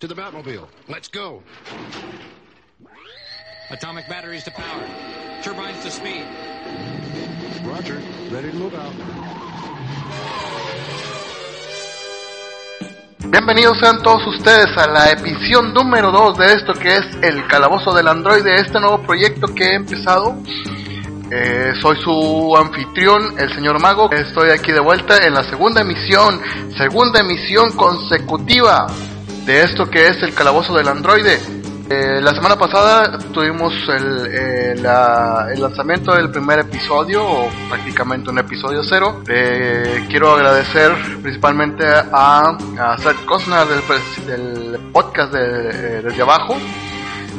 To the Batmobile. Let's go. Atomic batteries to power. Turbines to speed. Roger. Ready to move out. Bienvenidos sean todos ustedes a la edición número 2 de esto que es el calabozo del androide, este nuevo proyecto que he empezado. Eh, soy su anfitrión, el señor Mago. Estoy aquí de vuelta en la segunda emisión, segunda emisión consecutiva de esto que es el calabozo del androide. Eh, la semana pasada tuvimos el, eh, la- el lanzamiento del primer episodio, o prácticamente un episodio cero. Eh, quiero agradecer principalmente a, a Seth Cosner del, del podcast de, eh, Desde Abajo,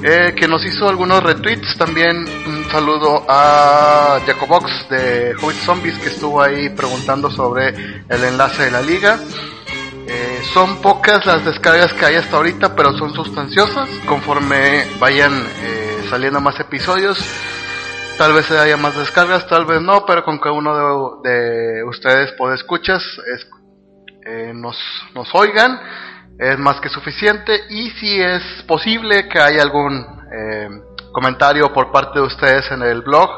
eh, que nos hizo algunos retweets. También un saludo a Jacobox de Hobbit Zombies, que estuvo ahí preguntando sobre el enlace de la liga. Son pocas las descargas que hay hasta ahorita, pero son sustanciosas. Conforme vayan eh, saliendo más episodios, tal vez haya más descargas, tal vez no, pero con que uno de, de ustedes puede escuchas es, eh, nos, nos oigan, es más que suficiente. Y si es posible que haya algún eh, comentario por parte de ustedes en el blog,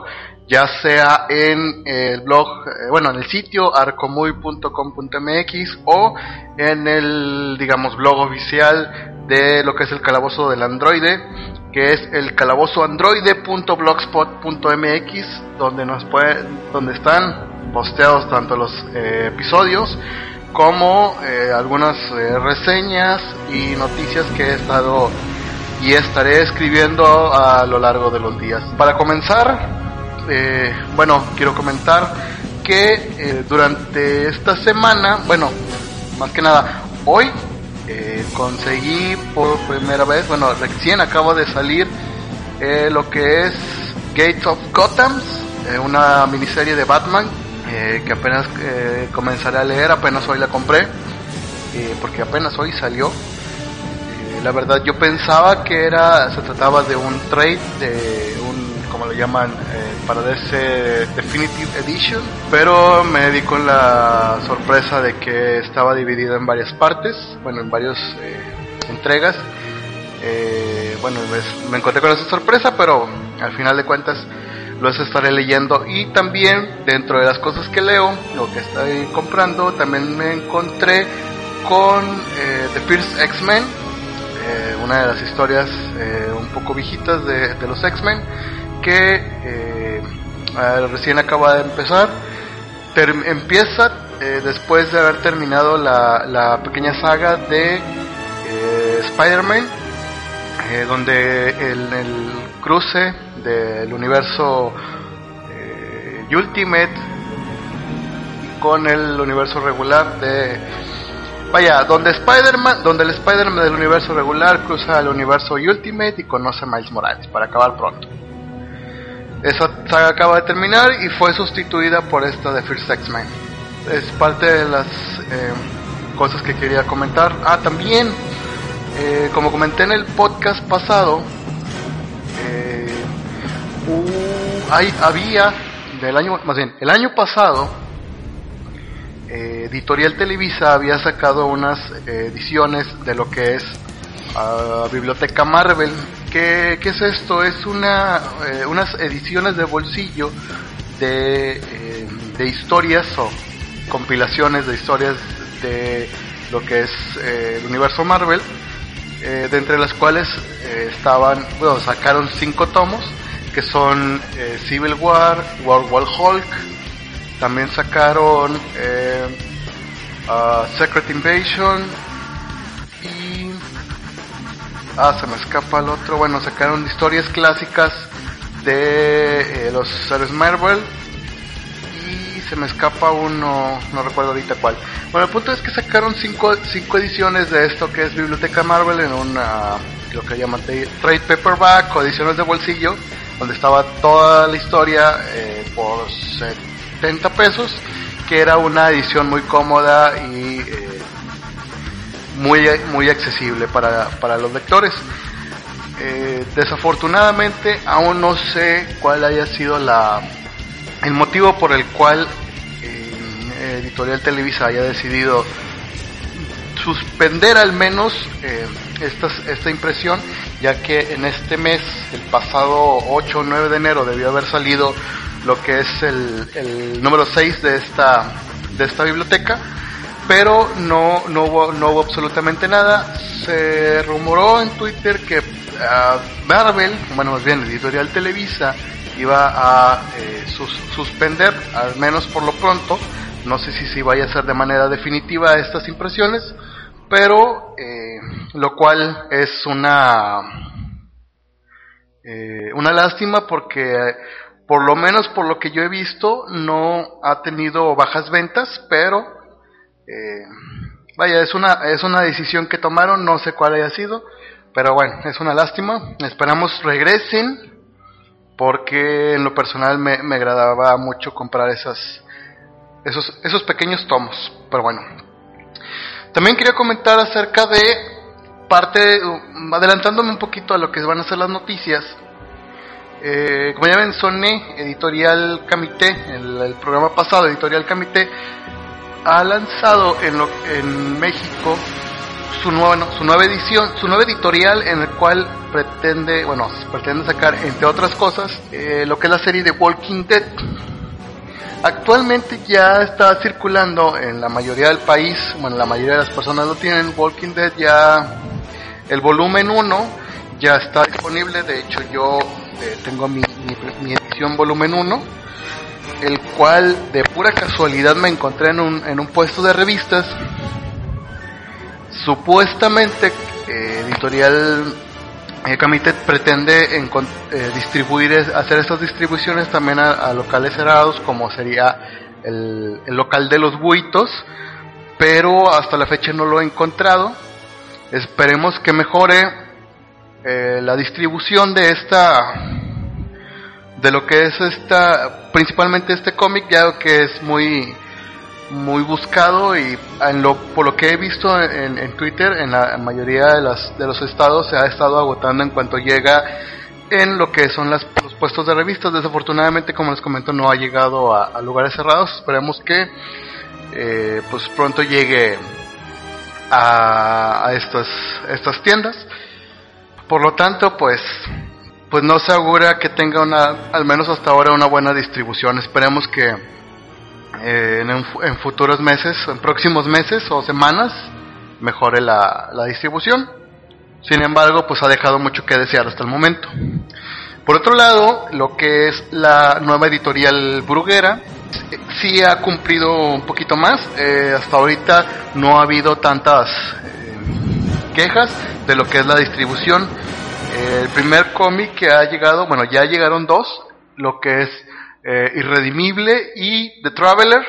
ya sea en el blog, eh, bueno, en el sitio arcomuy.com.mx o en el, digamos, blog oficial de lo que es el calabozo del androide, que es el calabozoandroide.blogspot.mx, donde nos puede, donde están posteados tanto los eh, episodios como eh, algunas reseñas y noticias que he estado y estaré escribiendo a lo largo de los días. Para comenzar, eh, bueno, quiero comentar que eh, durante esta semana, bueno, más que nada, hoy eh, conseguí por primera vez, bueno, recién acabo de salir lo que es Gates of Gotham, una miniserie de Batman que apenas comenzaré a leer, apenas hoy la compré, porque apenas hoy salió. La verdad yo pensaba que era se trataba de un trade de un como lo llaman eh, para DC Definitive Edition pero me di con la sorpresa de que estaba dividida en varias partes bueno en varias entregas. Eh, bueno pues, me encontré con esa sorpresa pero al final de cuentas los estaré leyendo. Y también dentro de las cosas que leo lo que estoy comprando también me encontré con eh, The First X-Men eh, una de las historias eh, un poco viejitas de, de los X-Men que eh, recién acaba de empezar. Empieza eh, después de haber terminado la, la pequeña saga de eh, Spider-Man, eh, donde el, el cruce del universo Ultimate con el universo regular de Vaya, donde Spider-Man, donde el Spider-Man del universo regular cruza al universo Ultimate y conoce a Miles Morales para acabar pronto. Esa saga acaba de terminar y fue sustituida por esta de First X-Men. Es parte de las eh, cosas que quería comentar. Ah, también, eh, como comenté en el podcast pasado, eh, había del año, más bien, el año pasado eh, Editorial Televisa había sacado unas ediciones de lo que es ah, Biblioteca Marvel. ¿Qué, qué es esto? Es una, eh, unas ediciones de bolsillo de, eh, de historias o compilaciones de historias de lo que es eh, el universo Marvel, de entre las cuales estaban, bueno, sacaron cinco tomos, que son Civil War, World War Hulk, también sacaron ah, Secret Invasion. Ah, se me escapa el otro. Bueno, sacaron historias clásicas de eh, los héroes Marvel y se me escapa uno, no recuerdo ahorita cuál. Bueno, el punto es que sacaron cinco, cinco ediciones de esto que es Biblioteca Marvel en una, lo que llaman de- trade paperback o ediciones de bolsillo, donde estaba toda la historia eh, por 70 pesos, que era una edición muy cómoda y eh, muy, muy accesible para, para los lectores. Eh, desafortunadamente aún no sé cuál haya sido la el motivo por el cual eh, Editorial Televisa haya decidido suspender al menos eh, esta, esta impresión, ya que en este mes, el pasado 8 o 9 de enero, debió haber salido lo que es el, número 6 de esta, de esta biblioteca, pero no, no, hubo, no hubo absolutamente nada. Se rumoró en Twitter que uh, Marvel, bueno, más bien Editorial Televisa, iba a eh, sus, suspender, al menos por lo pronto, no sé si se vaya a hacer de manera definitiva estas impresiones, pero eh, lo cual es una eh, una lástima porque por lo menos por lo que yo he visto no ha tenido bajas ventas, pero eh, vaya es una es una decisión que tomaron, no sé cuál haya sido, pero bueno es una lástima. Esperamos regresen porque en lo personal me, me agradaba mucho comprar esas esos, esos pequeños tomos. Pero bueno. También quería comentar acerca de parte, adelantándome un poquito a lo que van a ser las noticias. Eh, como ya mencioné, Editorial Camité, el, el, programa pasado, Editorial Camité, ha lanzado en, lo, en México su nueva, no, su nueva edición, su nueva editorial en el cual pretende, bueno, pretende sacar, entre otras cosas, eh, lo que es la serie de Walking Dead. Actualmente ya está circulando en la mayoría del país, bueno, la mayoría de las personas lo tienen, Walking Dead ya, el volumen 1 ya está disponible, de hecho yo eh, tengo mi, mi, mi, edición volumen 1, el cual de pura casualidad me encontré en un, en un puesto de revistas, supuestamente eh, editorial comité pretende en, eh, distribuir, hacer estas distribuciones también a, a locales cerrados, como sería el, el, local de los buitos, pero hasta la fecha no lo he encontrado. Esperemos que mejore eh, la distribución de esta, de lo que es esta, principalmente este cómic, ya que es muy, muy buscado y en lo, por lo que he visto en, en, Twitter, en la mayoría de, las, de los estados se ha estado agotando en cuanto llega en lo que son las, los puestos de revistas. Desafortunadamente, como les comento, no ha llegado a, lugares cerrados. Esperemos que eh, pues pronto llegue a, a estas, estas tiendas. Por lo tanto, pues pues no se augura que tenga una, al menos hasta ahora, una buena distribución. Esperemos que eh, en, futuros meses, en próximos meses o semanas, mejore la, distribución. Sin embargo, pues ha dejado mucho que desear hasta el momento. Por otro lado, lo que es la nueva editorial Bruguera, sí ha cumplido un poquito más. Eh, hasta ahorita no ha habido tantas eh, quejas de lo que es la distribución. El primer cómic que ha llegado, bueno, ya llegaron dos, lo que es eh, Irredimible y The Traveler.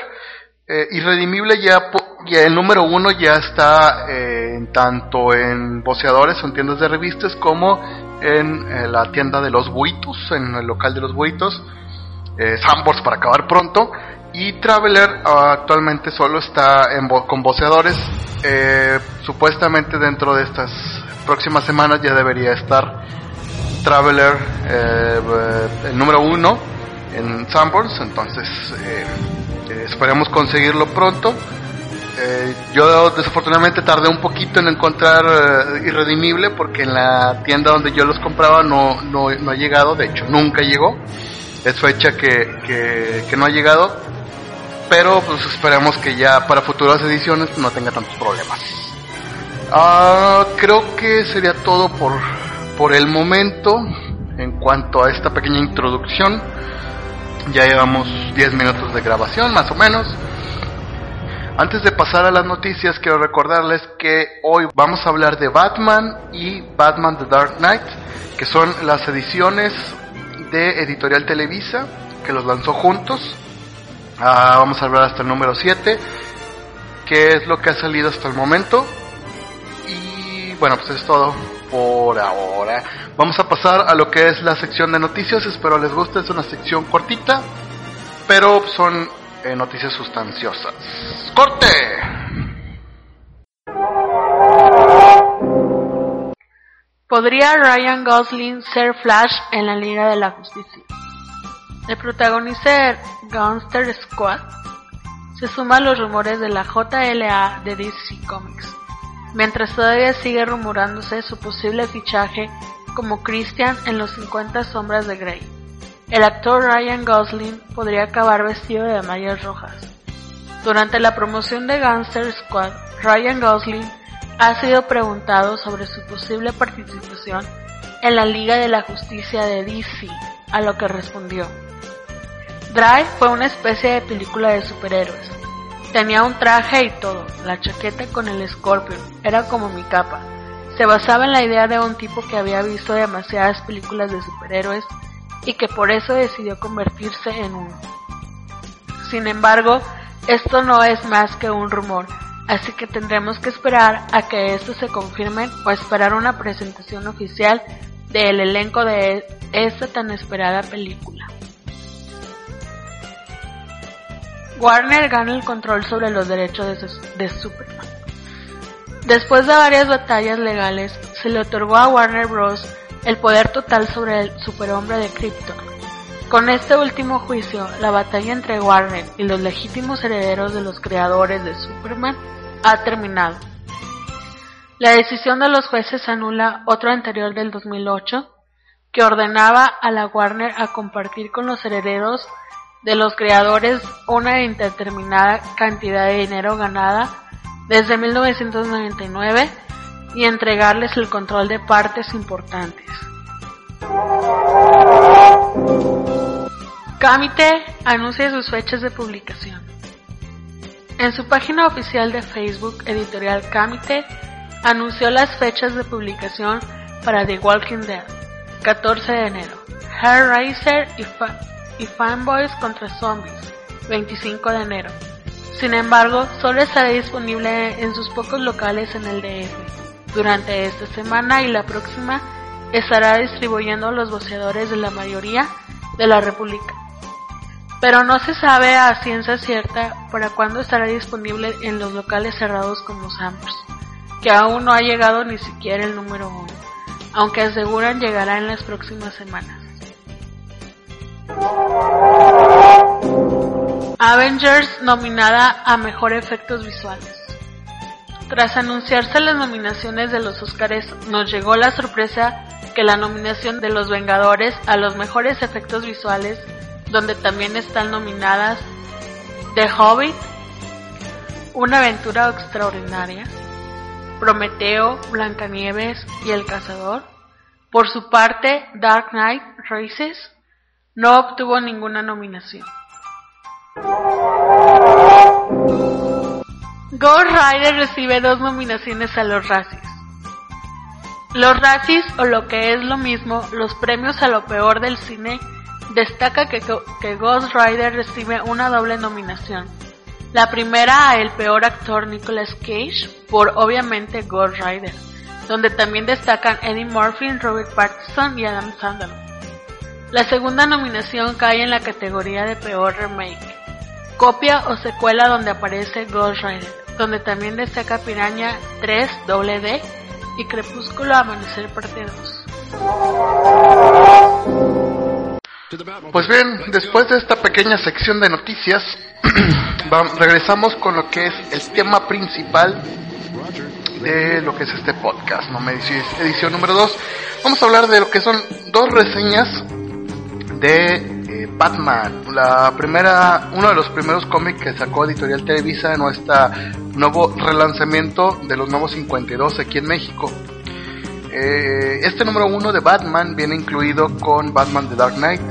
Eh, Irredimible ya, ya, el número uno ya está eh, tanto en boceadores en tiendas de revistas como en eh, la tienda de los buitos, en el local de los buitos, eh, Sambors para acabar pronto. Y Traveler actualmente solo está en con boceadores. supuestamente dentro de estas próximas semanas ya debería estar Traveler el número uno en Sanborns, entonces eh, eh, esperemos conseguirlo pronto. Eh, yo desafortunadamente tardé un poquito en encontrar uh, Irredimible porque en la tienda donde yo los compraba no, no, no ha llegado, de hecho nunca llegó. Es fecha que, que, que no ha llegado, pero pues esperemos que ya para futuras ediciones no tenga tantos problemas. Uh, creo que sería todo por, por el momento en cuanto a esta pequeña introducción. Ya llevamos 10 minutos de grabación, más o menos. Antes de pasar a las noticias, quiero recordarles que hoy vamos a hablar de Batman y Batman The Dark Knight, que son las ediciones de Editorial Televisa, que los lanzó juntos. Ah, vamos a hablar hasta el número 7, que es lo que ha salido hasta el momento. Bueno, pues es todo por ahora. Vamos a pasar a lo que es la sección de noticias. Espero les guste. Es una sección cortita, pero son eh, noticias sustanciosas. ¡Corte! ¿Podría Ryan Gosling ser Flash en la Liga de la Justicia? El protagonista de Gunster Squad se suma a los rumores de la JLA de DC Comics mientras todavía sigue rumorándose su posible fichaje como Christian en los 50 sombras de Grey. El actor Ryan Gosling podría acabar vestido de mallas rojas. Durante la promoción de Gangster Squad, Ryan Gosling ha sido preguntado sobre su posible participación en la Liga de la Justicia de DC, a lo que respondió. Drive fue una especie de película de superhéroes. Tenía un traje y todo, la chaqueta con el Scorpion, era como mi capa. Se basaba en la idea de un tipo que había visto demasiadas películas de superhéroes y que por eso decidió convertirse en uno. Sin embargo, esto no es más que un rumor, así que tendremos que esperar a que esto se confirme o esperar una presentación oficial del elenco de esta tan esperada película. Warner gana el control sobre los derechos de, Superman. Después de varias batallas legales, se le otorgó a Warner Bros. el poder total sobre el superhombre de Krypton. Con este último juicio, la batalla entre Warner y los legítimos herederos de los creadores de Superman ha terminado. La decisión de los jueces anula otro anterior del 2008 que ordenaba a la Warner a compartir con los herederos de los creadores una indeterminada cantidad de dinero ganada desde 1999 y entregarles el control de partes importantes. Kamite anuncia sus fechas de publicación. En su página oficial de Facebook, Editorial Kamite anunció las fechas de para The Walking Dead, 14 de enero, Hellraiser y, y Fanboys contra Zombies, 25 de enero. Sin embargo, solo estará disponible en sus pocos locales en el DF. Durante esta semana y la próxima estará distribuyendo los boceadores de la mayoría de la República. Pero no se sabe a ciencia cierta para cuándo estará disponible en los locales cerrados como Sam's, que aún no ha llegado ni siquiera el número uno, aunque aseguran llegará en las próximas semanas. Avengers nominada a Mejor Efectos Visuales. Tras anunciarse las nominaciones de los Oscars, nos llegó la sorpresa que la nominación de Los Vengadores a los mejores efectos visuales, donde también están nominadas The Hobbit, Una aventura extraordinaria, Prometeo, Blancanieves y El Cazador. Por su parte, Dark Knight Rises no obtuvo ninguna nominación. Ghost Rider recibe dos nominaciones a los Razzies. Los Razzies, o lo que es lo mismo, los premios a lo peor del cine, destaca que, que Ghost Rider recibe una doble nominación. La primera a el peor actor Nicolas Cage, por obviamente Ghost Rider, donde también destacan Eddie Murphy, Robert Pattinson y Adam Sandler. La segunda nominación cae en la categoría de peor remake, copia o secuela donde aparece Ghost Rider, donde también destaca Piraña 3 WD y Crepúsculo Amanecer Parte 2. Pues bien, después de esta pequeña sección de noticias, regresamos con lo que es el tema principal de lo que es este podcast, ¿no? edición número 2. Vamos a hablar de lo que son dos reseñas de eh, Batman, la primera, uno de los primeros cómics que sacó Editorial Televisa en nuestro nuevo relanzamiento de los nuevos 52 aquí en México. Eh, este número uno de Batman viene incluido con Batman The Dark Knight,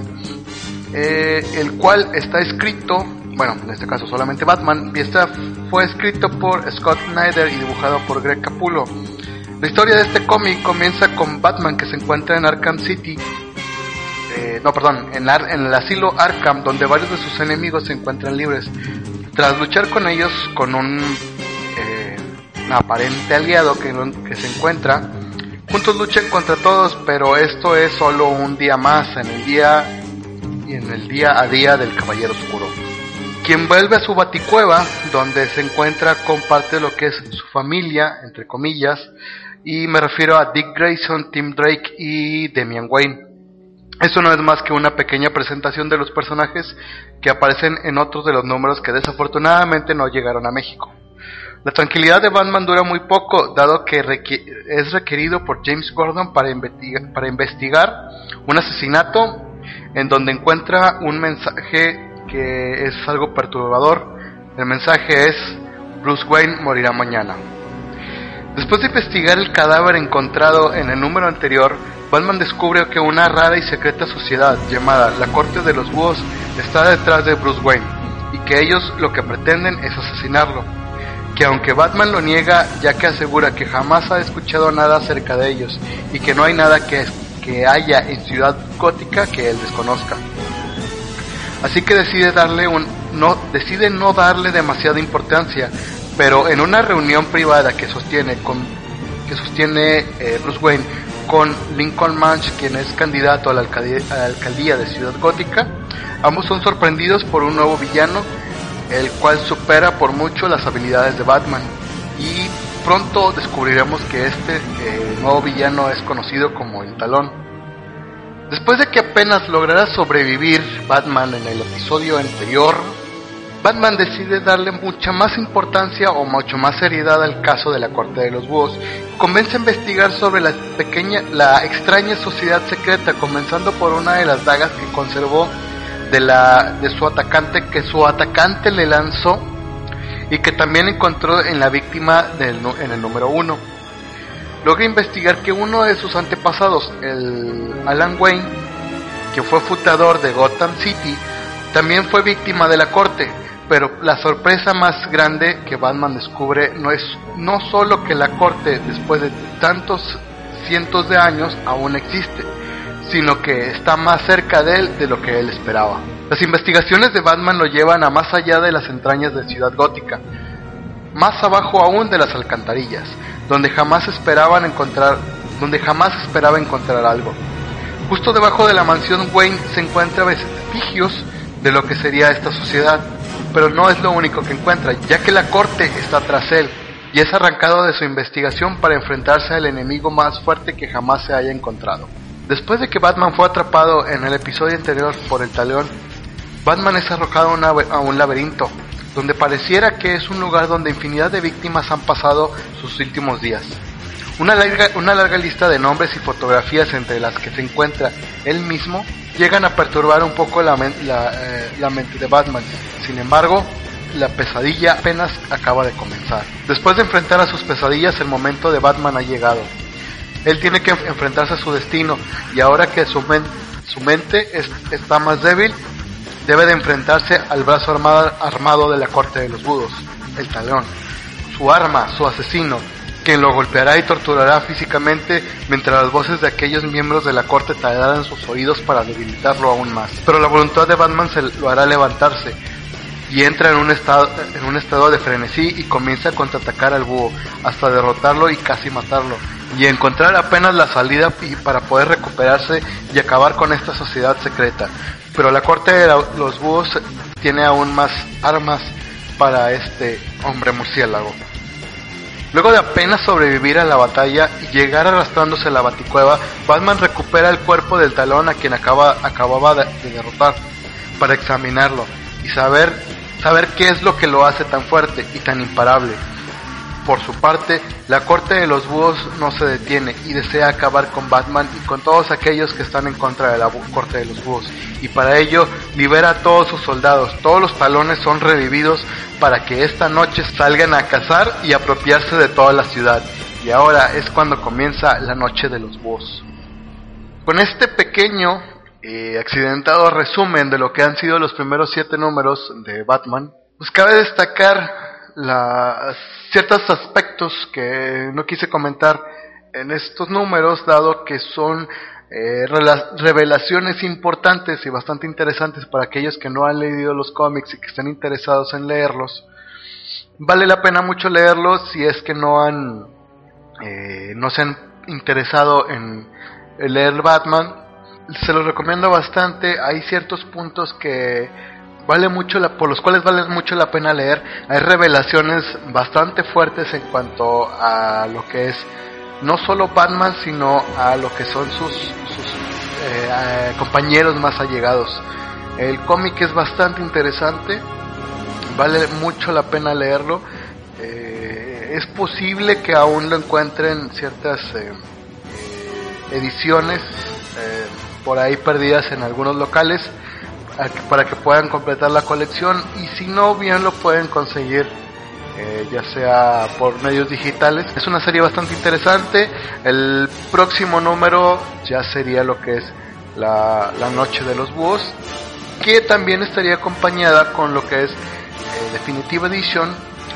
eh, el cual está escrito, bueno, en este caso solamente Batman, y está, fue escrito por Scott Snyder y dibujado por Greg Capullo. La historia de este cómic comienza con Batman que se encuentra en Arkham City eh, no, perdón, en, el asilo Arkham, donde varios de sus enemigos se encuentran libres. Tras luchar con ellos, con un, eh, aparente aliado que, que se encuentra, juntos luchan contra todos, pero esto es solo un día más en el día y en el día a día del Caballero Oscuro. Quien vuelve a su baticueva, donde se encuentra con parte de lo que es su familia, entre comillas, y me refiero a Dick Grayson, Tim Drake y Damian Wayne. Esto no es más que una pequeña presentación de los personajes que aparecen en otros de los números que desafortunadamente no llegaron a México. La tranquilidad de Batman dura muy poco, dado que es requerido por James Gordon para, para investigar un asesinato en donde encuentra un mensaje que es algo perturbador. El mensaje es Bruce Wayne morirá mañana. Después de investigar el cadáver encontrado en el número anterior, Batman descubre que una rara y secreta sociedad llamada la Corte de los Búhos está detrás de Bruce Wayne y que ellos lo que pretenden es asesinarlo que aunque Batman lo niega ya que asegura que jamás ha escuchado nada acerca de ellos y que no hay nada que, que haya en Ciudad Gótica que él desconozca. Así que decide darle un no decide no darle demasiada importancia, pero en una reunión privada que sostiene con que sostiene eh, Bruce Wayne con Lincoln Manch, quien es candidato a la alcaldía de Ciudad Gótica, ambos son sorprendidos por un nuevo villano el cual supera por mucho las habilidades de Batman. Y pronto descubriremos que este eh, nuevo villano es conocido como el Talón. Después de que apenas logrará sobrevivir Batman en el episodio anterior, Batman decide darle mucha más importancia o mucho más seriedad al caso de la Corte de los Búhos. Convence a investigar sobre la pequeña, la extraña sociedad secreta, comenzando por una de las dagas que conservó de, la, de su atacante que su atacante le lanzó y que también encontró en la víctima del, en el número uno. Logra investigar que uno de sus antepasados, el Alan Wayne, que fue fundador de Gotham City, también fue víctima de la corte, pero la sorpresa más grande que Batman descubre no es no solo que la corte después de tantos cientos de años aún existe, sino que está más cerca de él de lo que él esperaba. Las investigaciones de Batman lo llevan a más allá de las entrañas de Ciudad Gótica, más abajo aún de las alcantarillas, donde jamás esperaban encontrar, donde jamás esperaba encontrar algo. Justo debajo de la mansión Wayne se encuentra vestigios de lo que sería esta sociedad, pero no es lo único que encuentra, ya que la corte está tras él y es arrancado de su investigación para enfrentarse al enemigo más fuerte que jamás se haya encontrado. Después de que Batman fue atrapado en el episodio anterior por el talión, Batman es arrojado a un laberinto, donde pareciera que es un lugar donde infinidad de víctimas han pasado sus últimos días. Una larga, una larga lista de nombres y fotografías entre las que se encuentra él mismo llegan a perturbar un poco la, eh, la mente de Batman. Sin embargo, la pesadilla apenas acaba de comenzar. Después de enfrentar a sus pesadillas, el momento de Batman ha llegado. Él tiene que enfrentarse a su destino y ahora que su, su mente está más débil, debe de enfrentarse al brazo armado, armado de la corte de los budos, el talón. Su arma, su asesino, quien lo golpeará y torturará físicamente mientras las voces de aquellos miembros de la corte tallarán sus oídos para debilitarlo aún más. Pero la voluntad de Batman se lo hará levantarse y entra en un estado, en un estado de frenesí y comienza a contraatacar al búho hasta derrotarlo y casi matarlo y encontrar apenas la salida para poder recuperarse y acabar con esta sociedad secreta. Pero la corte de los búhos tiene aún más armas para este hombre murciélago. Luego de apenas sobrevivir a la batalla y llegar arrastrándose a la baticueva, Batman recupera el cuerpo del talón a quien acaba, acababa de, de derrotar para examinarlo y saber, saber qué es lo que lo hace tan fuerte y tan imparable. Por su parte, la corte de los búhos no se detiene y desea acabar con Batman y con todos aquellos que están en contra de la corte de los búhos. Y para ello libera a todos sus soldados. Todos los talones son revividos para que esta noche salgan a cazar y apropiarse de toda la ciudad. Y ahora es cuando comienza la noche de los búhos. Con este pequeño eh, accidentado resumen de lo que han sido los primeros siete números de Batman, pues cabe destacar la, ciertos aspectos que no quise comentar en estos números, dado que son eh, revelaciones importantes y bastante interesantes para aquellos que no han leído los cómics y que están interesados en leerlos. Vale la pena mucho leerlos si es que no han eh, no se han interesado en leer Batman. Se los recomiendo bastante. Hay ciertos puntos que vale mucho la, por los cuales vale mucho la pena leer. Hay revelaciones bastante fuertes en cuanto a lo que es no solo Batman, sino a lo que son sus, sus eh, compañeros más allegados. El cómic es bastante interesante, vale mucho la pena leerlo. Eh, es posible que aún lo encuentren ciertas eh, ediciones eh, por ahí perdidas en algunos locales para que puedan completar la colección y si no bien lo pueden conseguir eh, ya sea por medios digitales. Es una serie bastante interesante. El próximo número ya sería lo que es la, Noche de los Búhos, que también estaría acompañada con lo que es eh, Definitive Edition,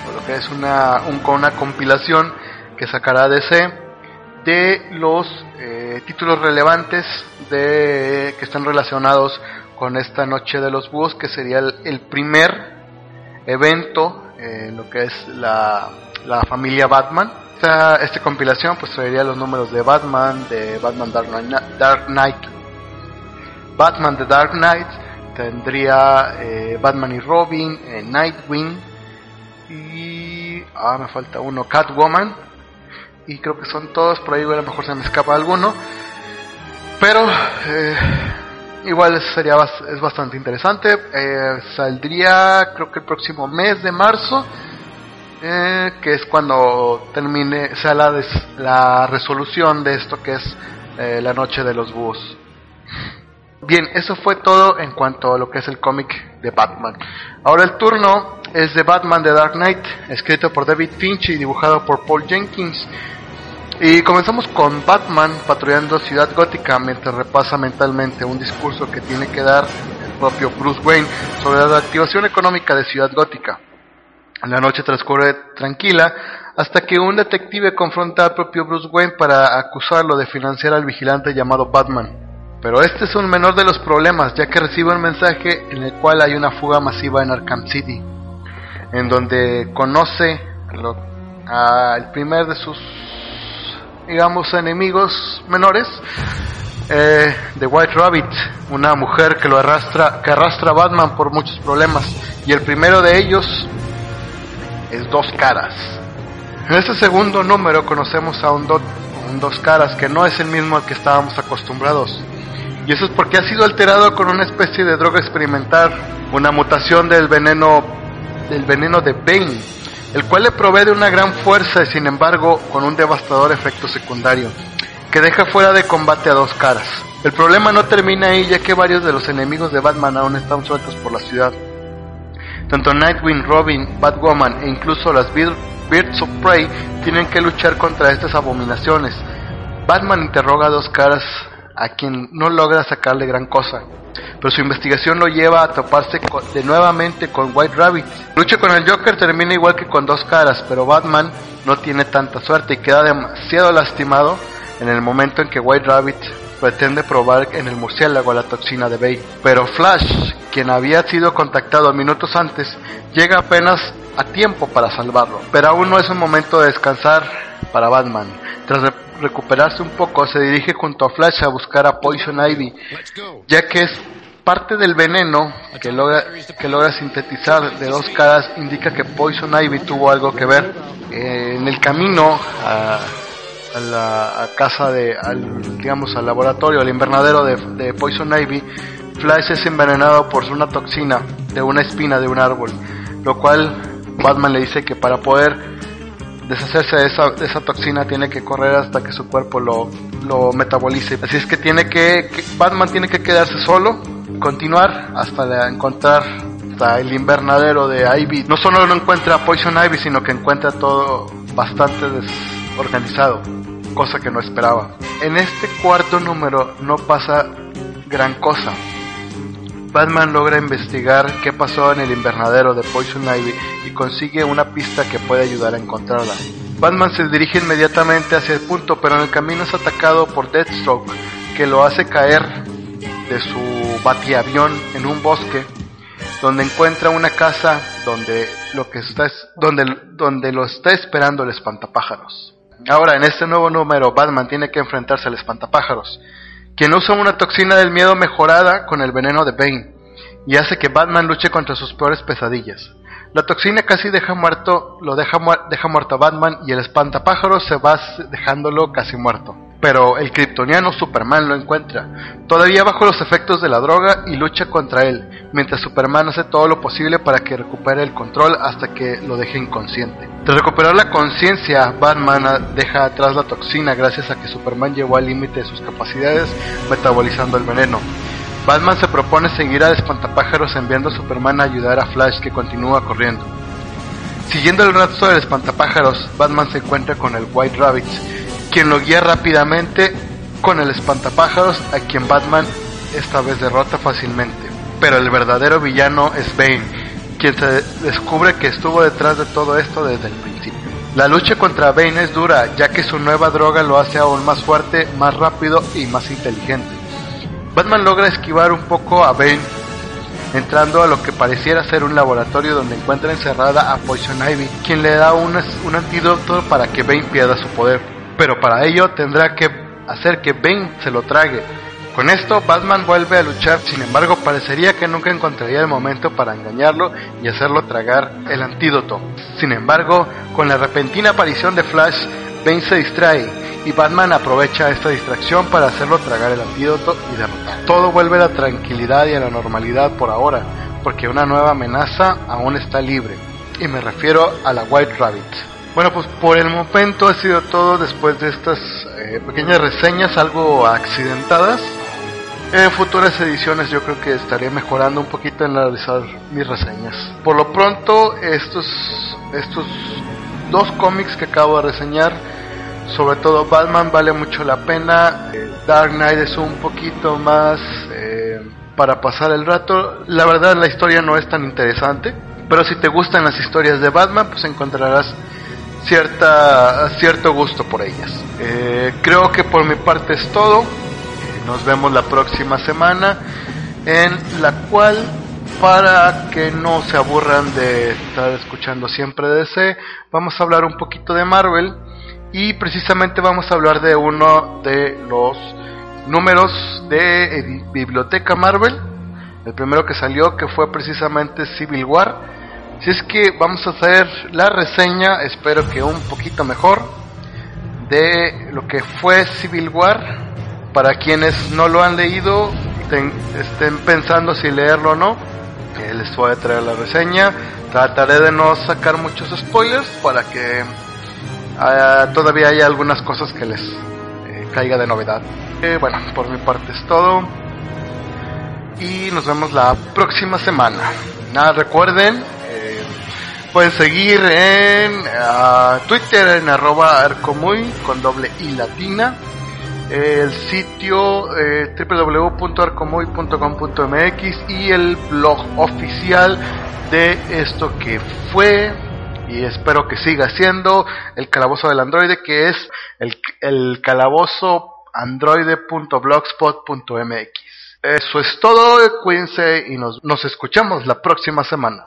o lo que es una, una compilación que sacará DC de los eh, títulos relevantes de, que están relacionados con esta Noche de los Búhos, que sería el primer evento en lo que es la, la familia Batman. Esta, esta, compilación pues traería los números de Batman, de Batman Dark Knight, Dark Knight Batman de Dark Knight, tendría eh, Batman y Robin, eh, Nightwing y... Ah, me falta uno, Catwoman. Y creo que son todos, por ahí a lo mejor se me escapa alguno. Pero... Igual sería es bastante interesante. Eh, saldría creo que el próximo mes de marzo, eh, que es cuando termine, sea la, la resolución de esto que es eh, la noche de los búhos. Bien, eso fue todo en cuanto a lo que es el cómic de Batman. Ahora el turno es de Batman de Dark Knight, escrito por David Finch y dibujado por Paul Jenkins. Y comenzamos con Batman patrullando Ciudad Gótica mientras repasa mentalmente un discurso que tiene que dar el propio Bruce Wayne sobre la activación económica de Ciudad Gótica. La noche transcurre tranquila hasta que un detective confronta al propio Bruce Wayne para acusarlo de financiar al vigilante llamado Batman. Pero este es un menor de los problemas, ya que recibe un mensaje en el cual hay una fuga masiva en Arkham City, en donde conoce al primer de sus digamos, enemigos menores. Eh, de White Rabbit, una mujer que lo arrastra, que arrastra a Batman por muchos problemas. Y el primero de ellos es Dos Caras. En este segundo número conocemos a un, un Dos Caras que no es el mismo al que estábamos acostumbrados. Y eso es porque ha sido alterado con una especie de droga experimental, una mutación del veneno del veneno de Bane, el cual le provee de una gran fuerza y sin embargo con un devastador efecto secundario, que deja fuera de combate a dos caras. El problema no termina ahí ya que varios de los enemigos de Batman aún están sueltos por la ciudad. Tanto Nightwing, Robin, Batwoman e incluso las Birds of Prey tienen que luchar contra estas abominaciones. Batman interroga a dos caras a quien no logra sacarle gran cosa, pero su investigación lo lleva a toparse de nuevamente con White Rabbit. lucha con el Joker termina igual que con dos caras, pero Batman no tiene tanta suerte y queda demasiado lastimado en el momento en que White Rabbit pretende probar en el murciélago la toxina de Bay. Pero Flash, quien había sido contactado minutos antes, llega apenas a tiempo para salvarlo. Pero aún no es un momento de descansar para Batman. Tras recuperarse un poco, se dirige junto a Flash a buscar a Poison Ivy, ya que es parte del veneno que logra, que logra sintetizar de dos caras indica que Poison Ivy tuvo algo que ver. Eh, en el camino a, la casa de, al, digamos, al laboratorio, al invernadero de, de Poison Ivy, Flash es envenenado por una toxina de una espina de un árbol, lo cual Batman le dice que para poder deshacerse de esa, esa toxina tiene que correr hasta que su cuerpo lo, metabolice. Así es que tiene que, Batman tiene que quedarse solo, continuar hasta encontrar el invernadero de Ivy. No solo no encuentra Poison Ivy, sino que encuentra todo bastante desorganizado, cosa que no esperaba. En este cuarto número no pasa gran cosa. Batman logra investigar qué pasó en el invernadero de Poison Ivy y consigue una pista que puede ayudar a encontrarla. Batman se dirige inmediatamente hacia el punto, pero en el camino es atacado por Deathstroke, que lo hace caer de su batiavión en un bosque, donde encuentra una casa donde lo que está es, donde, donde lo está esperando el espantapájaros. Ahora, en este nuevo número, Batman tiene que enfrentarse al espantapájaros, quien usa una toxina del miedo mejorada con el veneno de Bane, y hace que Batman luche contra sus peores pesadillas. La toxina casi deja muerto, lo deja, deja muerto a Batman y el espantapájaros se va dejándolo casi muerto. Pero el kryptoniano Superman lo encuentra, todavía bajo los efectos de la droga y lucha contra él, mientras Superman hace todo lo posible para que recupere el control hasta que lo deje inconsciente. Tras recuperar la conciencia, Batman deja atrás la toxina gracias a que Superman llegó al límite de sus capacidades metabolizando el veneno. Batman se propone seguir al espantapájaros enviando a Superman a ayudar a Flash que continúa corriendo. Siguiendo el rastro del espantapájaros, Batman se encuentra con el White Rabbit, quien lo guía rápidamente con el espantapájaros a quien Batman esta vez derrota fácilmente. Pero el verdadero villano es Bane, quien se descubre que estuvo detrás de todo esto desde el principio. La lucha contra Bane es dura, ya que su nueva droga lo hace aún más fuerte, más rápido y más inteligente. Batman logra esquivar un poco a Bane, entrando a lo que pareciera ser un laboratorio donde encuentra encerrada a Poison Ivy, quien le da un, antídoto para que Bane pierda su poder pero para ello tendrá que hacer que Bane se lo trague. Con esto, Batman vuelve a luchar, sin embargo, parecería que nunca encontraría el momento para engañarlo y hacerlo tragar el antídoto. Sin embargo, con la repentina aparición de Flash, Bane se distrae y Batman aprovecha esta distracción para hacerlo tragar el antídoto y derrotar. Todo vuelve a la tranquilidad y a la normalidad por ahora, porque una nueva amenaza aún está libre, y me refiero a la White Rabbit. Bueno, pues por el momento ha sido todo después de estas eh, pequeñas reseñas algo accidentadas. En futuras ediciones yo creo que estaré mejorando un poquito en realizar mis reseñas. Por lo pronto, estos, estos dos cómics que acabo de reseñar, sobre todo Batman vale mucho la pena. Eh, Dark Knight es un poquito más eh, para pasar el rato. La verdad la historia no es tan interesante, pero si te gustan las historias de Batman, pues encontrarás cierta, cierto gusto por ellas. Eh, creo que por mi parte es todo. Nos vemos la próxima semana en la cual para que no se aburran de estar escuchando siempre DC, vamos a hablar un poquito de Marvel y precisamente vamos a hablar de uno de los números de Biblioteca Marvel. El primero que salió que fue precisamente Civil War si es que vamos a hacer la reseña, espero que un poquito mejor, de lo que fue Civil War. Para quienes no lo han leído, estén pensando si leerlo o no, les voy a traer la reseña. Trataré de no sacar muchos spoilers para que ah, todavía haya algunas cosas que les eh, caiga de novedad. Eh, bueno, por mi parte es todo. Y nos vemos la próxima semana. Nada, recuerden pueden seguir en uh, Twitter en arroba arcomuy con doble i latina. El sitio eh, www.arcomuy.com.mx y el blog oficial de esto que fue y espero que siga siendo el calabozo del androide que es el, calabozo androide.blogspot.mx. Eso es todo, cuídense y nos escuchamos la próxima semana.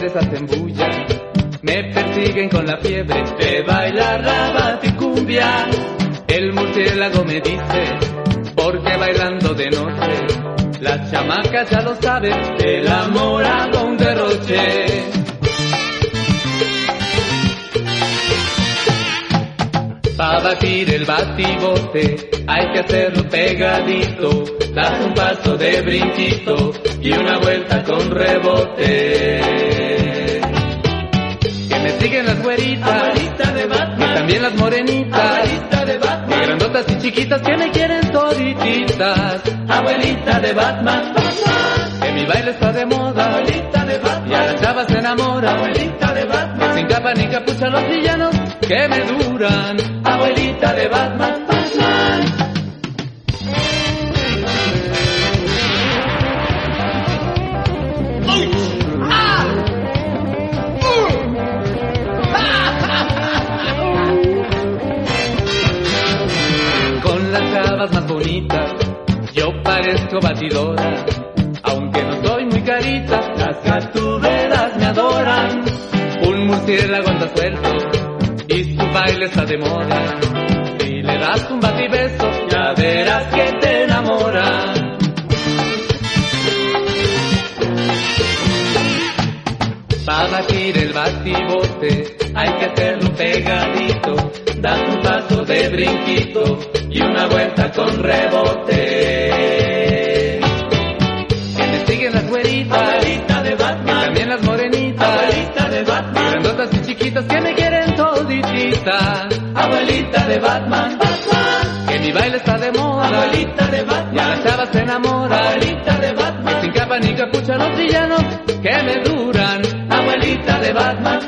Mujeres hacen bulla, me persiguen con la fiebre de bailar rabat y. El murciélago me dice, porque bailando de noche, las chamacas ya lo saben, el amor hago un derroche. Para batir el batibote hay que hacerlo pegadito, das un paso de brinquito y una vuelta con rebote. Me siguen las güeritas, de Batman, y también las morenitas, de Batman, grandotas y chiquitas que me quieren todititas, abuelita de Batman, Batman. Que mi baile está de moda, abuelita de Batman, y a las chavas se enamora, abuelita de Batman, que sin capa ni capucha los villanos que me duran, abuelita de Batman. Parezco batidora, aunque no soy muy carita, las captureras me adoran. Un murciélago anda suelto y su baile está de moda. Si le das un batibeso, ya verás que te enamora. Para batir el batibote hay que hacerlo pegadito, das un paso de brinquito y una vuelta con rebote. Que me quieren todititas. abuelita de Batman, Batman, Que mi baile está de moda, abuelita de y a Batman, chavas se enamoran. abuelita de Batman, Sin capa ni capucha los villanos que me duran. abuelita de Batman,